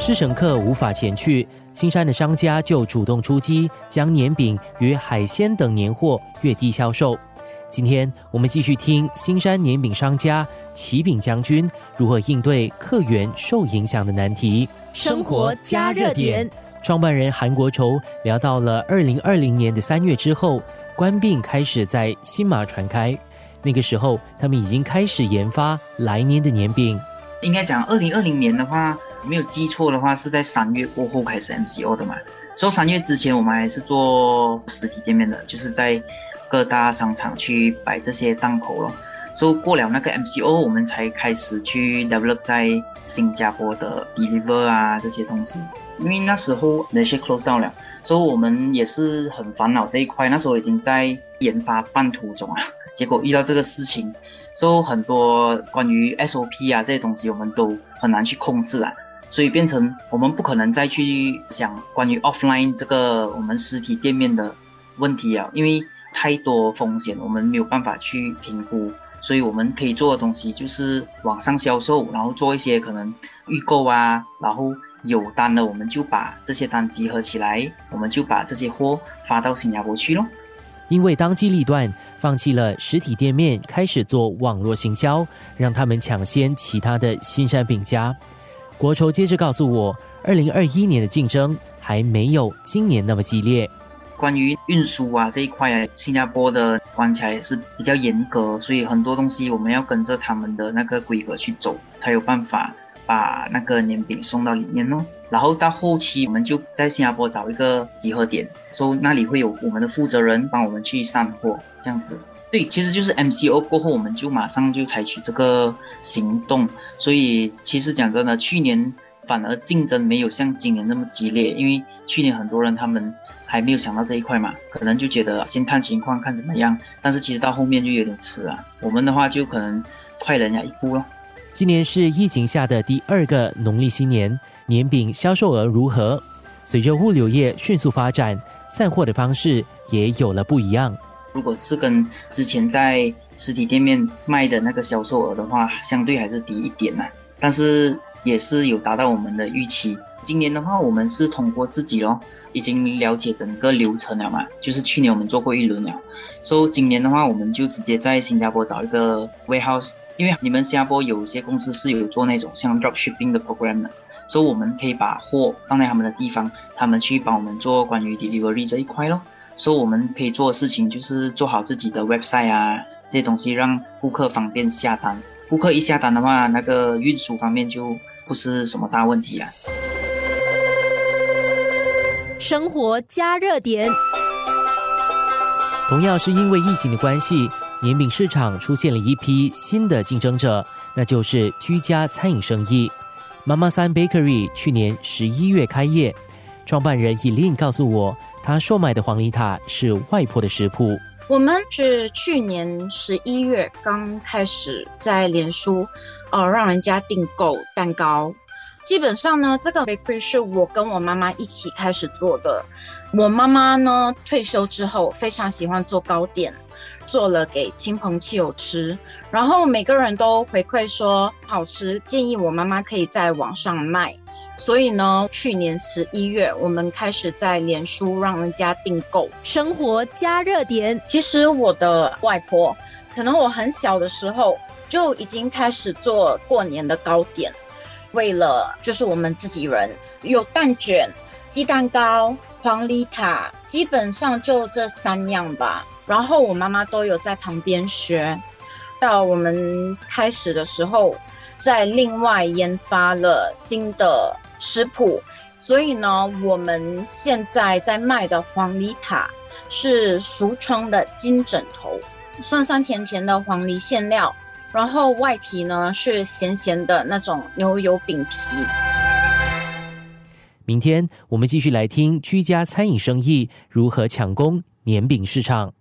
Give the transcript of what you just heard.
施神客无法前去，新山的商家就主动出击，将年饼与海鲜等年货越低销售。今天我们继续听新山年饼商家启饼将军如何应对客源受影响的难题。生活加热点，创办人韩国筹聊到了二零二零年的三月之后，官病开始在新马传开。那个时候，他们已经开始研发来年的年饼。应该讲，二零二零年的话，没有记错的话，是在三月过后开始 MCO 的嘛。所以三月之前，我们还是做实体店面的，就是在各大商场去摆这些档口咯。所以过了那个 MCO，我们才开始去 develop 在新加坡的 deliver 啊这些东西。因为那时候那些 close down 了，所以我们也是很烦恼这一块。那时候已经在研发半途中啊，结果遇到这个事情，所以很多关于 SOP 啊这些东西，我们都很难去控制啊。所以变成我们不可能再去想关于 offline 这个我们实体店面的问题啊，因为太多风险，我们没有办法去评估。所以我们可以做的东西就是网上销售，然后做一些可能预购啊，然后有单了，我们就把这些单集合起来，我们就把这些货发到新加坡去咯。因为当机立断，放弃了实体店面，开始做网络行销，让他们抢先其他的新山饼家。国筹接着告诉我，二零二一年的竞争还没有今年那么激烈。关于运输啊这一块，新加坡的关卡也是比较严格，所以很多东西我们要跟着他们的那个规格去走，才有办法把那个年饼送到里面哦。然后到后期，我们就在新加坡找一个集合点，说那里会有我们的负责人帮我们去散货，这样子。对，其实就是 MCO 过后，我们就马上就采取这个行动。所以其实讲真的，去年。反而竞争没有像今年那么激烈，因为去年很多人他们还没有想到这一块嘛，可能就觉得先看情况看怎么样。但是其实到后面就有点迟了。我们的话就可能快人家一步咯。今年是疫情下的第二个农历新年，年饼销售额如何？随着物流业迅速发展，散货的方式也有了不一样。如果是跟之前在实体店面卖的那个销售额的话，相对还是低一点呐。但是也是有达到我们的预期。今年的话，我们是通过自己咯，已经了解整个流程了嘛。就是去年我们做过一轮了，所以今年的话，我们就直接在新加坡找一个 warehouse，因为你们新加坡有些公司是有做那种像 drop shipping 的 program 的，所以我们可以把货放在他们的地方，他们去帮我们做关于 delivery 这一块咯。所以我们可以做的事情就是做好自己的 website 啊，这些东西让顾客方便下单。顾客一下单的话，那个运输方面就。不是什么大问题啊！生活加热点，同样是因为疫情的关系，年饼市场出现了一批新的竞争者，那就是居家餐饮生意。妈妈三 Bakery 去年十一月开业，创办人 Elin 告诉我，他售卖的黄梨塔是外婆的食谱。我们是去年十一月刚开始在脸书。呃，让人家订购蛋糕，基本上呢，这个回馈是我跟我妈妈一起开始做的。我妈妈呢退休之后非常喜欢做糕点，做了给亲朋戚友吃，然后每个人都回馈说好吃，建议我妈妈可以在网上卖。所以呢，去年十一月我们开始在脸书让人家订购。生活加热点，其实我的外婆，可能我很小的时候。就已经开始做过年的糕点，为了就是我们自己人有蛋卷、鸡蛋糕、黄梨塔，基本上就这三样吧。然后我妈妈都有在旁边学。到我们开始的时候，在另外研发了新的食谱，所以呢，我们现在在卖的黄梨塔是俗称的金枕头，酸酸甜甜的黄梨馅料。然后外皮呢是咸咸的那种牛油饼皮。明天我们继续来听居家餐饮生意如何抢攻年饼市场。